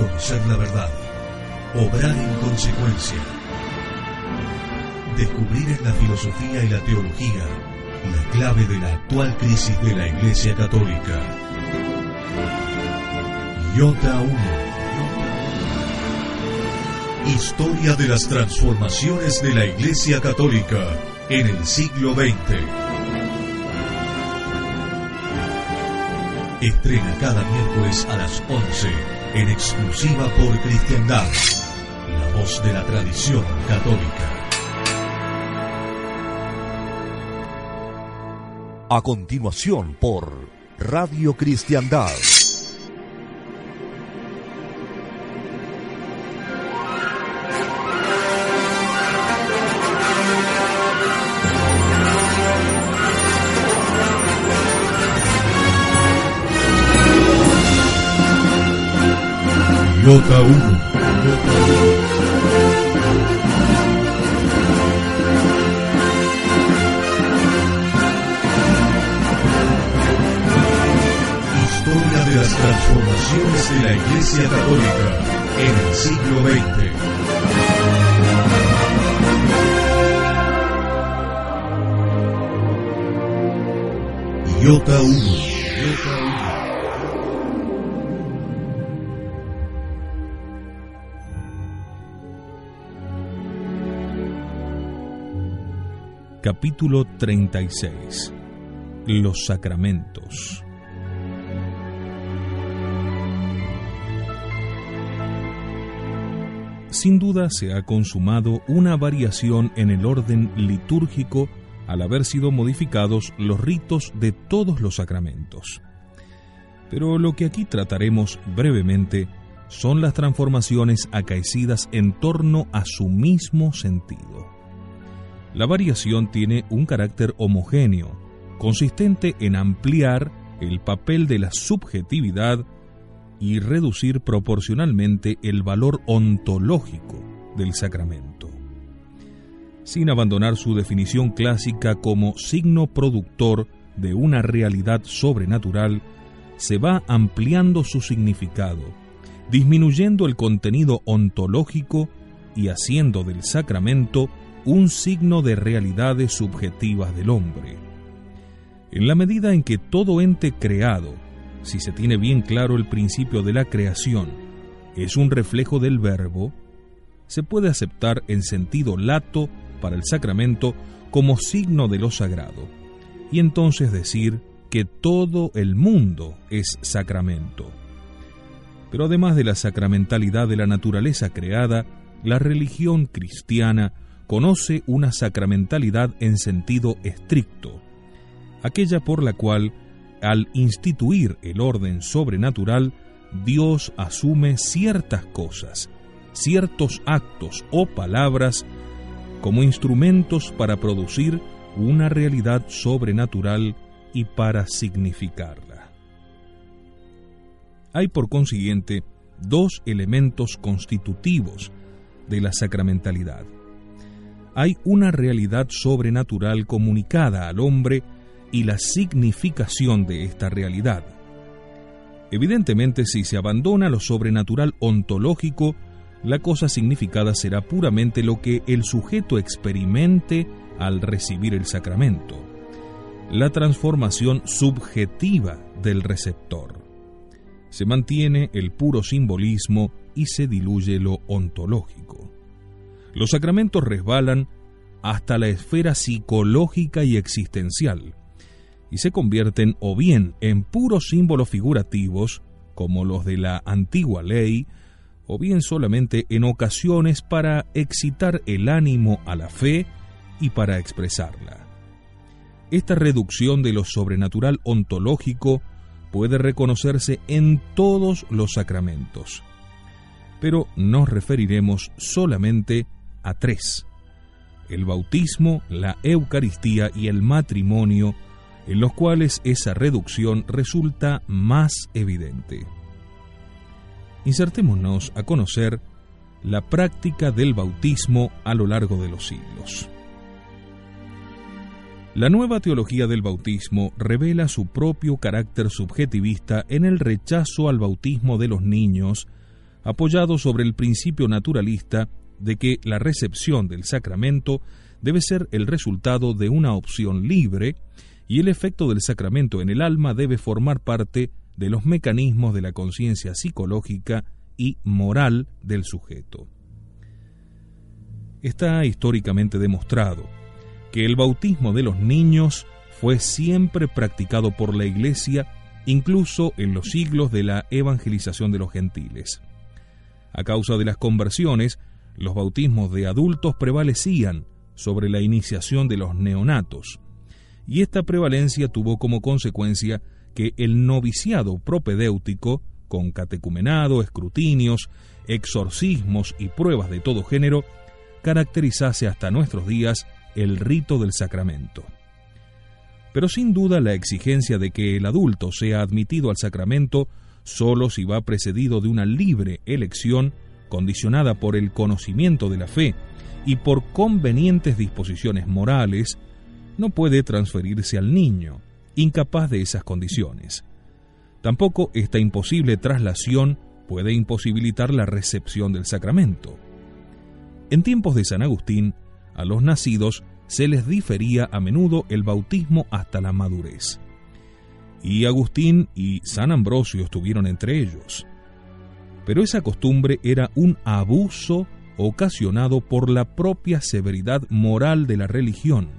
Conocer la verdad. Obrar en consecuencia. Descubrir en la filosofía y la teología la clave de la actual crisis de la Iglesia Católica. Iota 1. Historia de las transformaciones de la Iglesia Católica en el siglo XX. Estrena cada miércoles a las 11 en exclusiva por Cristiandad, la voz de la tradición católica. A continuación por Radio Cristiandad. Iota 1. Historia de las transformaciones de la Iglesia Católica en el siglo XX. Iota 1. Capítulo 36 Los sacramentos Sin duda se ha consumado una variación en el orden litúrgico al haber sido modificados los ritos de todos los sacramentos. Pero lo que aquí trataremos brevemente son las transformaciones acaecidas en torno a su mismo sentido. La variación tiene un carácter homogéneo, consistente en ampliar el papel de la subjetividad y reducir proporcionalmente el valor ontológico del sacramento. Sin abandonar su definición clásica como signo productor de una realidad sobrenatural, se va ampliando su significado, disminuyendo el contenido ontológico y haciendo del sacramento un signo de realidades subjetivas del hombre. En la medida en que todo ente creado, si se tiene bien claro el principio de la creación, es un reflejo del verbo, se puede aceptar en sentido lato para el sacramento como signo de lo sagrado, y entonces decir que todo el mundo es sacramento. Pero además de la sacramentalidad de la naturaleza creada, la religión cristiana conoce una sacramentalidad en sentido estricto, aquella por la cual, al instituir el orden sobrenatural, Dios asume ciertas cosas, ciertos actos o palabras como instrumentos para producir una realidad sobrenatural y para significarla. Hay por consiguiente dos elementos constitutivos de la sacramentalidad. Hay una realidad sobrenatural comunicada al hombre y la significación de esta realidad. Evidentemente, si se abandona lo sobrenatural ontológico, la cosa significada será puramente lo que el sujeto experimente al recibir el sacramento, la transformación subjetiva del receptor. Se mantiene el puro simbolismo y se diluye lo ontológico. Los sacramentos resbalan hasta la esfera psicológica y existencial, y se convierten o bien en puros símbolos figurativos, como los de la antigua ley, o bien solamente en ocasiones para excitar el ánimo a la fe y para expresarla. esta reducción de lo sobrenatural ontológico puede reconocerse en todos los sacramentos, pero nos referiremos solamente a tres, el bautismo, la Eucaristía y el matrimonio, en los cuales esa reducción resulta más evidente. Insertémonos a conocer la práctica del bautismo a lo largo de los siglos. La nueva teología del bautismo revela su propio carácter subjetivista en el rechazo al bautismo de los niños, apoyado sobre el principio naturalista de que la recepción del sacramento debe ser el resultado de una opción libre y el efecto del sacramento en el alma debe formar parte de los mecanismos de la conciencia psicológica y moral del sujeto. Está históricamente demostrado que el bautismo de los niños fue siempre practicado por la Iglesia incluso en los siglos de la evangelización de los gentiles. A causa de las conversiones, los bautismos de adultos prevalecían sobre la iniciación de los neonatos, y esta prevalencia tuvo como consecuencia que el noviciado propedéutico, con catecumenado, escrutinios, exorcismos y pruebas de todo género, caracterizase hasta nuestros días el rito del sacramento. Pero sin duda la exigencia de que el adulto sea admitido al sacramento solo si va precedido de una libre elección condicionada por el conocimiento de la fe y por convenientes disposiciones morales, no puede transferirse al niño, incapaz de esas condiciones. Tampoco esta imposible traslación puede imposibilitar la recepción del sacramento. En tiempos de San Agustín, a los nacidos se les difería a menudo el bautismo hasta la madurez. Y Agustín y San Ambrosio estuvieron entre ellos. Pero esa costumbre era un abuso ocasionado por la propia severidad moral de la religión,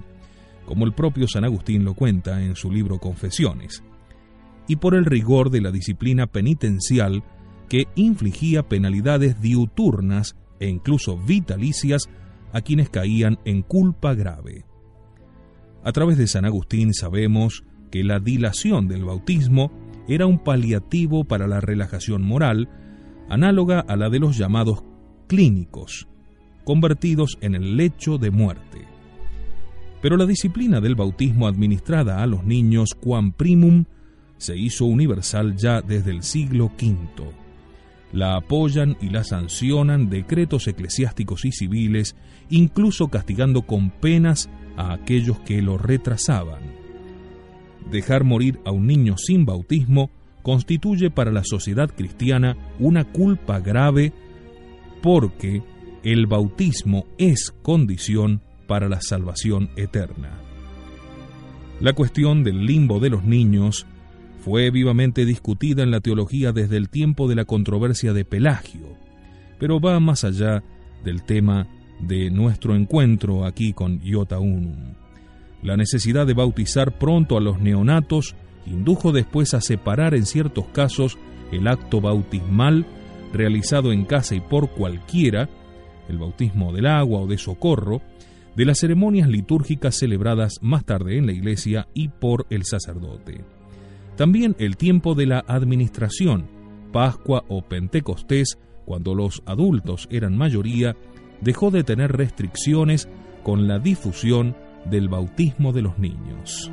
como el propio San Agustín lo cuenta en su libro Confesiones, y por el rigor de la disciplina penitencial que infligía penalidades diuturnas e incluso vitalicias a quienes caían en culpa grave. A través de San Agustín sabemos que la dilación del bautismo era un paliativo para la relajación moral, análoga a la de los llamados clínicos, convertidos en el lecho de muerte. Pero la disciplina del bautismo administrada a los niños quam primum se hizo universal ya desde el siglo V la apoyan y la sancionan decretos eclesiásticos y civiles, incluso castigando con penas a aquellos que lo retrasaban. Dejar morir a un niño sin bautismo constituye para la sociedad cristiana una culpa grave porque el bautismo es condición para la salvación eterna. La cuestión del limbo de los niños fue vivamente discutida en la teología desde el tiempo de la controversia de Pelagio, pero va más allá del tema de nuestro encuentro aquí con Iota Unum. La necesidad de bautizar pronto a los neonatos indujo después a separar en ciertos casos el acto bautismal realizado en casa y por cualquiera, el bautismo del agua o de socorro, de las ceremonias litúrgicas celebradas más tarde en la iglesia y por el sacerdote. También el tiempo de la administración, Pascua o Pentecostés, cuando los adultos eran mayoría, dejó de tener restricciones con la difusión del bautismo de los niños.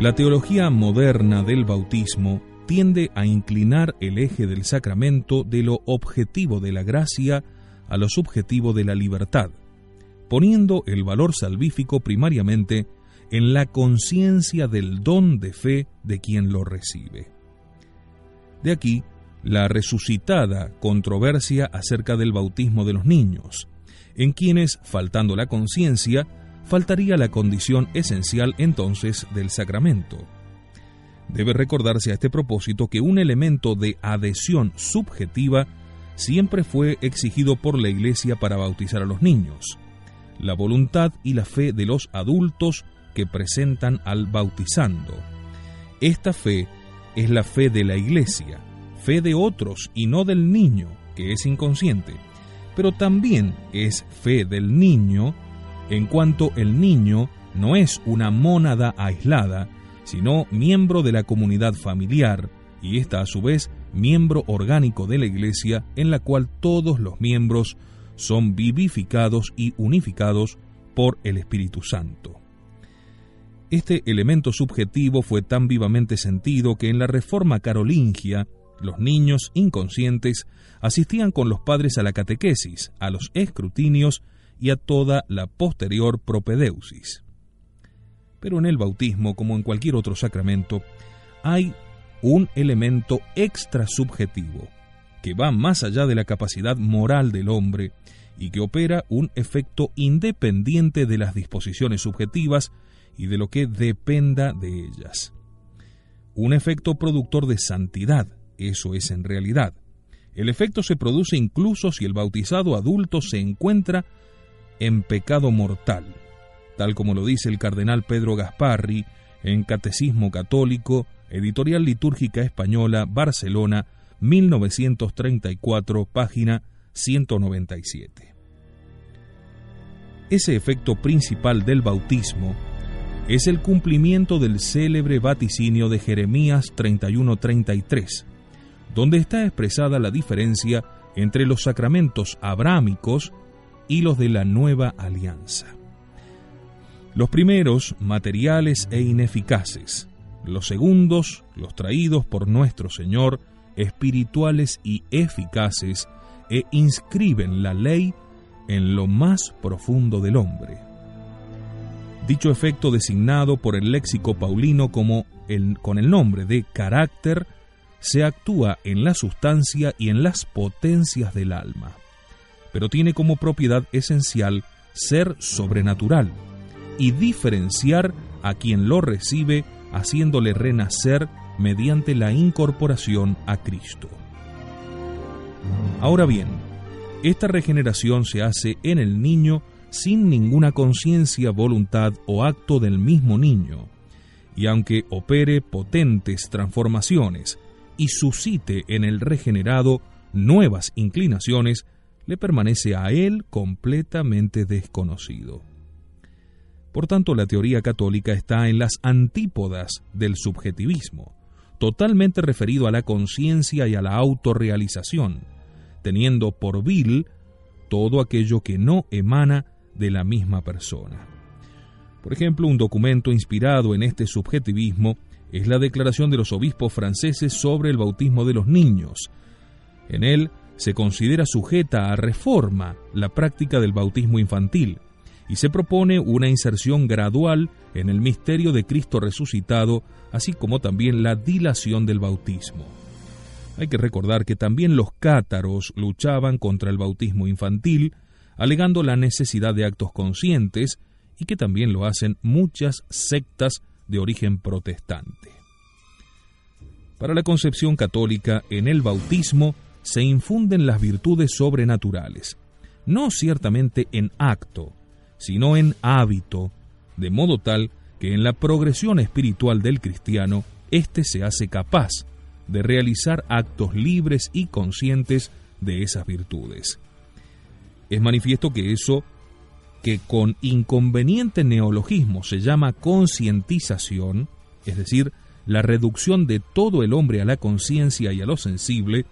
La teología moderna del bautismo tiende a inclinar el eje del sacramento de lo objetivo de la gracia a lo subjetivo de la libertad, poniendo el valor salvífico primariamente en la conciencia del don de fe de quien lo recibe. De aquí la resucitada controversia acerca del bautismo de los niños, en quienes, faltando la conciencia, faltaría la condición esencial entonces del sacramento. Debe recordarse a este propósito que un elemento de adhesión subjetiva siempre fue exigido por la Iglesia para bautizar a los niños, la voluntad y la fe de los adultos que presentan al bautizando. Esta fe es la fe de la iglesia, fe de otros y no del niño, que es inconsciente, pero también es fe del niño en cuanto el niño no es una mónada aislada, sino miembro de la comunidad familiar, y esta a su vez miembro orgánico de la Iglesia en la cual todos los miembros son vivificados y unificados por el Espíritu Santo. Este elemento subjetivo fue tan vivamente sentido que en la Reforma Carolingia los niños inconscientes asistían con los padres a la catequesis, a los escrutinios y a toda la posterior propedeusis. Pero en el bautismo, como en cualquier otro sacramento, hay un elemento extrasubjetivo, que va más allá de la capacidad moral del hombre y que opera un efecto independiente de las disposiciones subjetivas y de lo que dependa de ellas. Un efecto productor de santidad, eso es en realidad. El efecto se produce incluso si el bautizado adulto se encuentra en pecado mortal, tal como lo dice el cardenal Pedro Gasparri en Catecismo Católico, Editorial Litúrgica Española, Barcelona, 1934, página 197. Ese efecto principal del bautismo es el cumplimiento del célebre vaticinio de Jeremías 31-33, donde está expresada la diferencia entre los sacramentos abrámicos y los de la nueva alianza. Los primeros, materiales e ineficaces, los segundos, los traídos por nuestro Señor, espirituales y eficaces, e inscriben la ley en lo más profundo del hombre. Dicho efecto designado por el léxico paulino como el, con el nombre de carácter, se actúa en la sustancia y en las potencias del alma, pero tiene como propiedad esencial ser sobrenatural y diferenciar a quien lo recibe haciéndole renacer mediante la incorporación a Cristo. Ahora bien, esta regeneración se hace en el niño sin ninguna conciencia, voluntad o acto del mismo niño, y aunque opere potentes transformaciones y suscite en el regenerado nuevas inclinaciones, le permanece a él completamente desconocido. Por tanto, la teoría católica está en las antípodas del subjetivismo, totalmente referido a la conciencia y a la autorrealización, teniendo por vil todo aquello que no emana de la misma persona. Por ejemplo, un documento inspirado en este subjetivismo es la declaración de los obispos franceses sobre el bautismo de los niños. En él se considera sujeta a reforma la práctica del bautismo infantil, y se propone una inserción gradual en el misterio de Cristo resucitado, así como también la dilación del bautismo. Hay que recordar que también los cátaros luchaban contra el bautismo infantil, alegando la necesidad de actos conscientes, y que también lo hacen muchas sectas de origen protestante. Para la concepción católica, en el bautismo se infunden las virtudes sobrenaturales, no ciertamente en acto, sino en hábito, de modo tal que en la progresión espiritual del cristiano, éste se hace capaz de realizar actos libres y conscientes de esas virtudes. Es manifiesto que eso que con inconveniente neologismo se llama concientización, es decir, la reducción de todo el hombre a la conciencia y a lo sensible,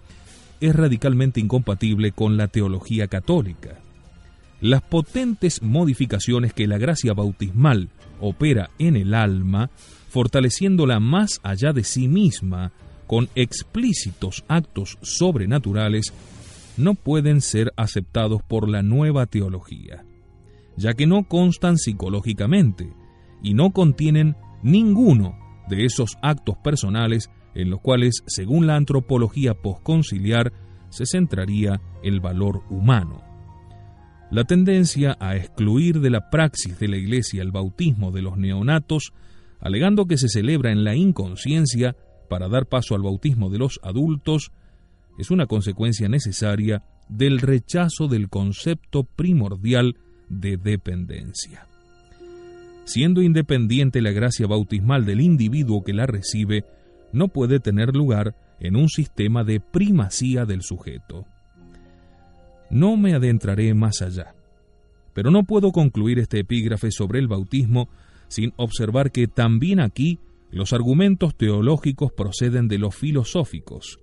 es radicalmente incompatible con la teología católica. Las potentes modificaciones que la gracia bautismal opera en el alma, fortaleciéndola más allá de sí misma con explícitos actos sobrenaturales, no pueden ser aceptados por la nueva teología, ya que no constan psicológicamente y no contienen ninguno de esos actos personales en los cuales, según la antropología posconciliar, se centraría el valor humano. La tendencia a excluir de la praxis de la Iglesia el bautismo de los neonatos, alegando que se celebra en la inconsciencia para dar paso al bautismo de los adultos, es una consecuencia necesaria del rechazo del concepto primordial de dependencia. Siendo independiente la gracia bautismal del individuo que la recibe, no puede tener lugar en un sistema de primacía del sujeto. no me adentraré más allá. Pero no puedo concluir este epígrafe sobre el bautismo sin observar que también aquí los argumentos teológicos proceden de los filosóficos.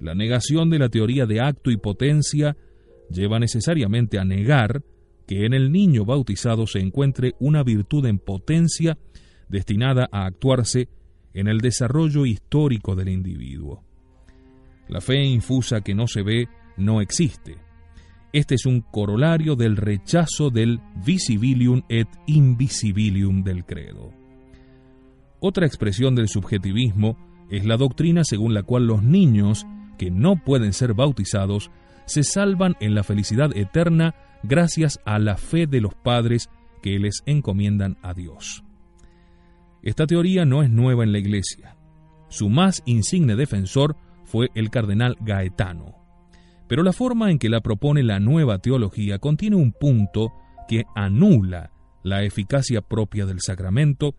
La negación de la teoría de acto y potencia lleva necesariamente a negar que en el niño bautizado se encuentre una virtud en potencia destinada a actuarse en el desarrollo histórico del individuo. La fe infusa que no se ve no existe. Este es un corolario del rechazo del visibilium et invisibilium del credo. Otra expresión del subjetivismo es la doctrina según la cual los niños que no pueden ser bautizados se salvan en la felicidad eterna gracias a la fe de los padres que les encomiendan a Dios. Esta teoría no es nueva en la Iglesia. Su más insigne defensor fue el cardenal Gaetano. Pero la forma en que la propone la nueva teología contiene un punto que anula la eficacia propia del sacramento,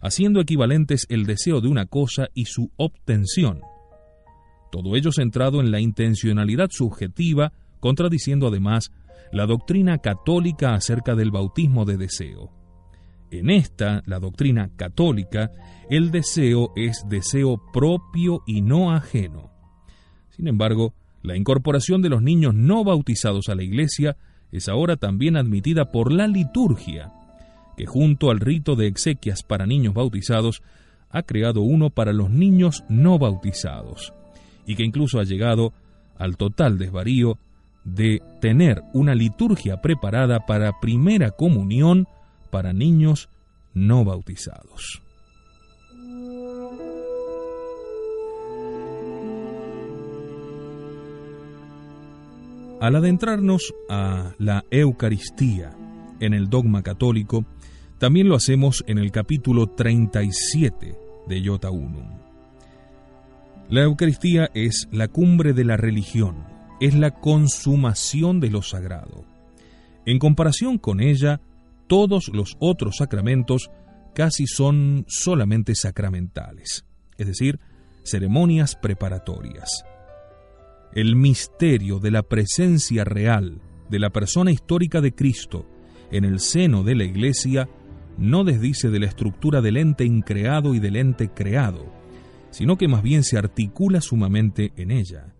haciendo equivalentes el deseo de una cosa y su obtención. Todo ello centrado en la intencionalidad subjetiva, contradiciendo además la doctrina católica acerca del bautismo de deseo. En esta, la doctrina católica, el deseo es deseo propio y no ajeno. Sin embargo, la incorporación de los niños no bautizados a la Iglesia es ahora también admitida por la liturgia, que junto al rito de exequias para niños bautizados, ha creado uno para los niños no bautizados, y que incluso ha llegado al total desvarío de tener una liturgia preparada para primera comunión para niños no bautizados. Al adentrarnos a la Eucaristía en el dogma católico, también lo hacemos en el capítulo 37 de Iota Unum. La Eucaristía es la cumbre de la religión, es la consumación de lo sagrado. En comparación con ella, todos los otros sacramentos casi son solamente sacramentales, es decir, ceremonias preparatorias. El misterio de la presencia real de la persona histórica de Cristo en el seno de la Iglesia no desdice de la estructura del ente increado y del ente creado, sino que más bien se articula sumamente en ella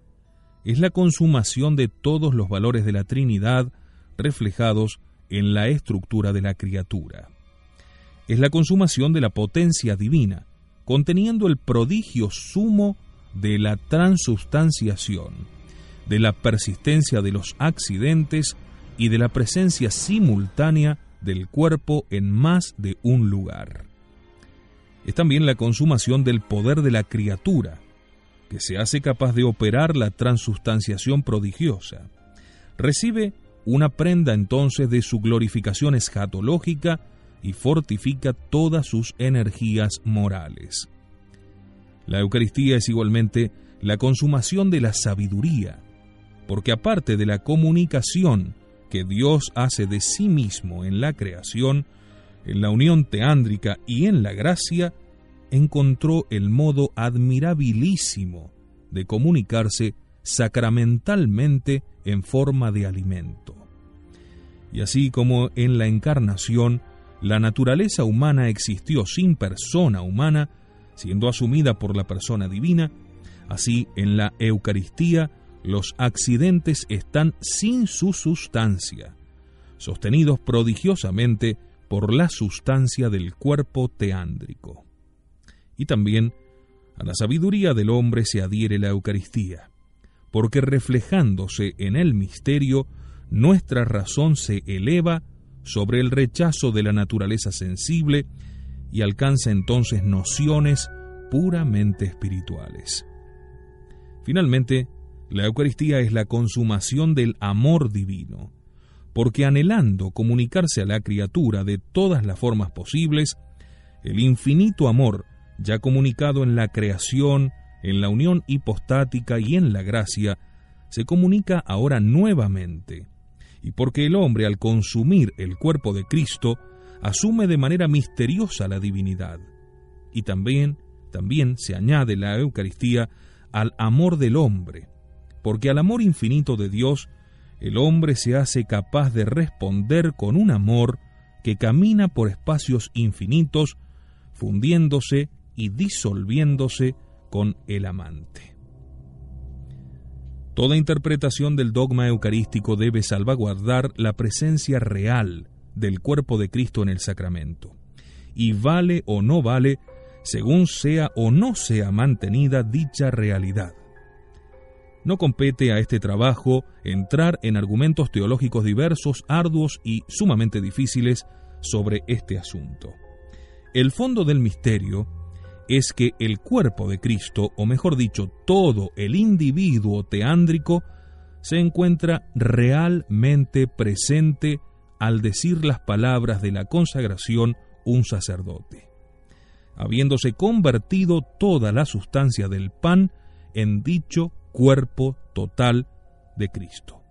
es la consumación de todos los valores de la Trinidad reflejados en la estructura de la criatura. Es la consumación de la potencia divina, conteniendo el prodigio sumo de la transubstanciación, de la persistencia de los accidentes y de la presencia simultánea del cuerpo en más de un lugar. Es también la consumación del poder de la criatura, que se hace capaz de operar la transustanciación prodigiosa. Recibe una prenda entonces de su glorificación escatológica y fortifica todas sus energías morales. La Eucaristía es igualmente la consumación de la sabiduría, porque aparte de la comunicación que Dios hace de sí mismo en la creación, en la unión teándrica y en la gracia, encontró el modo admirabilísimo de comunicarse sacramentalmente en forma de alimento. Y así como en la encarnación la naturaleza humana existió sin persona humana, siendo asumida por la persona divina, así en la Eucaristía los accidentes están sin su sustancia, sostenidos prodigiosamente por la sustancia del cuerpo teándrico y también a la sabiduría del hombre se adhiere la Eucaristía, porque reflejándose en el misterio, nuestra razón se eleva sobre el rechazo de la naturaleza sensible y alcanza entonces nociones puramente espirituales. Finalmente, la Eucaristía es la consumación del amor divino, porque anhelando comunicarse a la criatura de todas las formas posibles, el infinito amor ya comunicado en la creación, en la unión hipostática y en la gracia, se comunica ahora nuevamente, y porque el hombre al consumir el cuerpo de Cristo asume de manera misteriosa la divinidad, y también, también se añade la Eucaristía al amor del hombre, porque al amor infinito de Dios, el hombre se hace capaz de responder con un amor que camina por espacios infinitos, fundiéndose y disolviéndose con el amante. Toda interpretación del dogma eucarístico debe salvaguardar la presencia real del cuerpo de Cristo en el sacramento, y vale o no vale según sea o no sea mantenida dicha realidad. No compete a este trabajo entrar en argumentos teológicos diversos, arduos y sumamente difíciles sobre este asunto. El fondo del misterio es que el cuerpo de Cristo, o mejor dicho, todo el individuo teándrico, se encuentra realmente presente al decir las palabras de la consagración un sacerdote, habiéndose convertido toda la sustancia del pan en dicho cuerpo total de Cristo.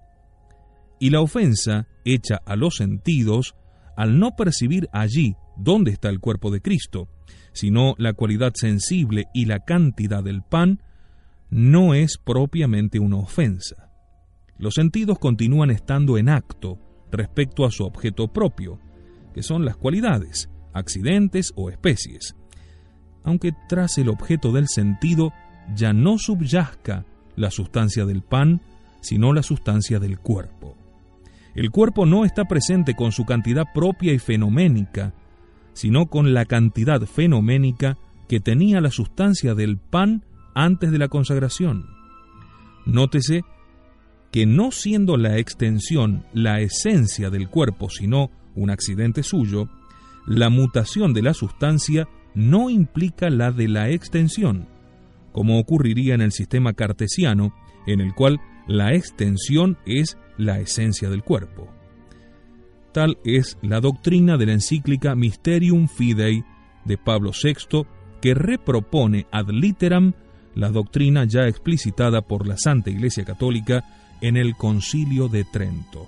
Y la ofensa hecha a los sentidos, al no percibir allí dónde está el cuerpo de Cristo, sino la cualidad sensible y la cantidad del pan, no es propiamente una ofensa. Los sentidos continúan estando en acto respecto a su objeto propio, que son las cualidades, accidentes o especies, aunque tras el objeto del sentido ya no subyazca la sustancia del pan, sino la sustancia del cuerpo. El cuerpo no está presente con su cantidad propia y fenoménica, sino con la cantidad fenoménica que tenía la sustancia del pan antes de la consagración. Nótese que no siendo la extensión la esencia del cuerpo, sino un accidente suyo, la mutación de la sustancia no implica la de la extensión, como ocurriría en el sistema cartesiano, en el cual la extensión es la esencia del cuerpo. Tal es la doctrina de la encíclica Mysterium Fidei de Pablo VI, que repropone ad literam la doctrina ya explicitada por la Santa Iglesia Católica en el Concilio de Trento.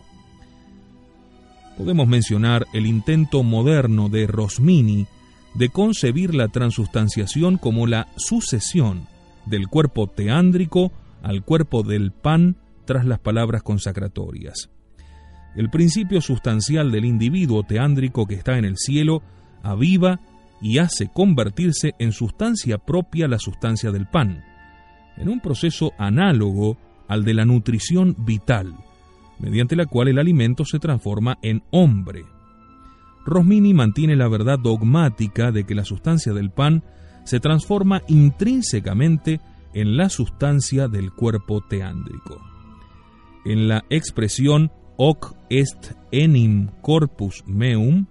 Podemos mencionar el intento moderno de Rosmini de concebir la transustanciación como la sucesión del cuerpo teándrico al cuerpo del pan tras las palabras consacratorias. El principio sustancial del individuo teándrico que está en el cielo aviva y hace convertirse en sustancia propia la sustancia del pan, en un proceso análogo al de la nutrición vital, mediante la cual el alimento se transforma en hombre. Rosmini mantiene la verdad dogmática de que la sustancia del pan se transforma intrínsecamente en la sustancia del cuerpo teándrico. En la expresión hoc est enim corpus meum,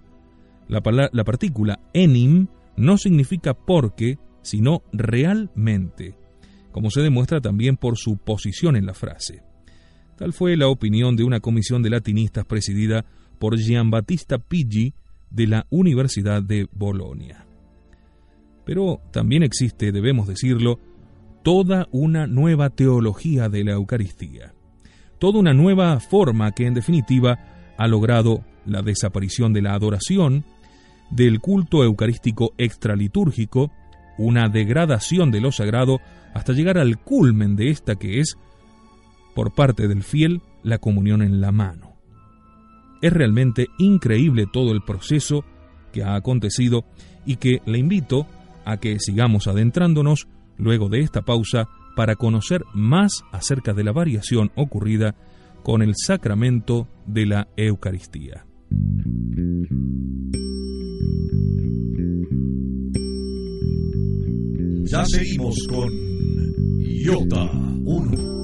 la, la partícula enim no significa porque, sino realmente, como se demuestra también por su posición en la frase. Tal fue la opinión de una comisión de latinistas presidida por Giambattista Pigi de la Universidad de Bolonia. Pero también existe, debemos decirlo, toda una nueva teología de la Eucaristía, toda una nueva forma que en definitiva ha logrado la desaparición de la adoración, del culto eucarístico extralitúrgico, una degradación de lo sagrado hasta llegar al culmen de esta que es, por parte del fiel, la comunión en la mano. Es realmente increíble todo el proceso que ha acontecido y que le invito a que sigamos adentrándonos luego de esta pausa para conocer más acerca de la variación ocurrida con el sacramento de la Eucaristía. Ya seguimos con Iota 1.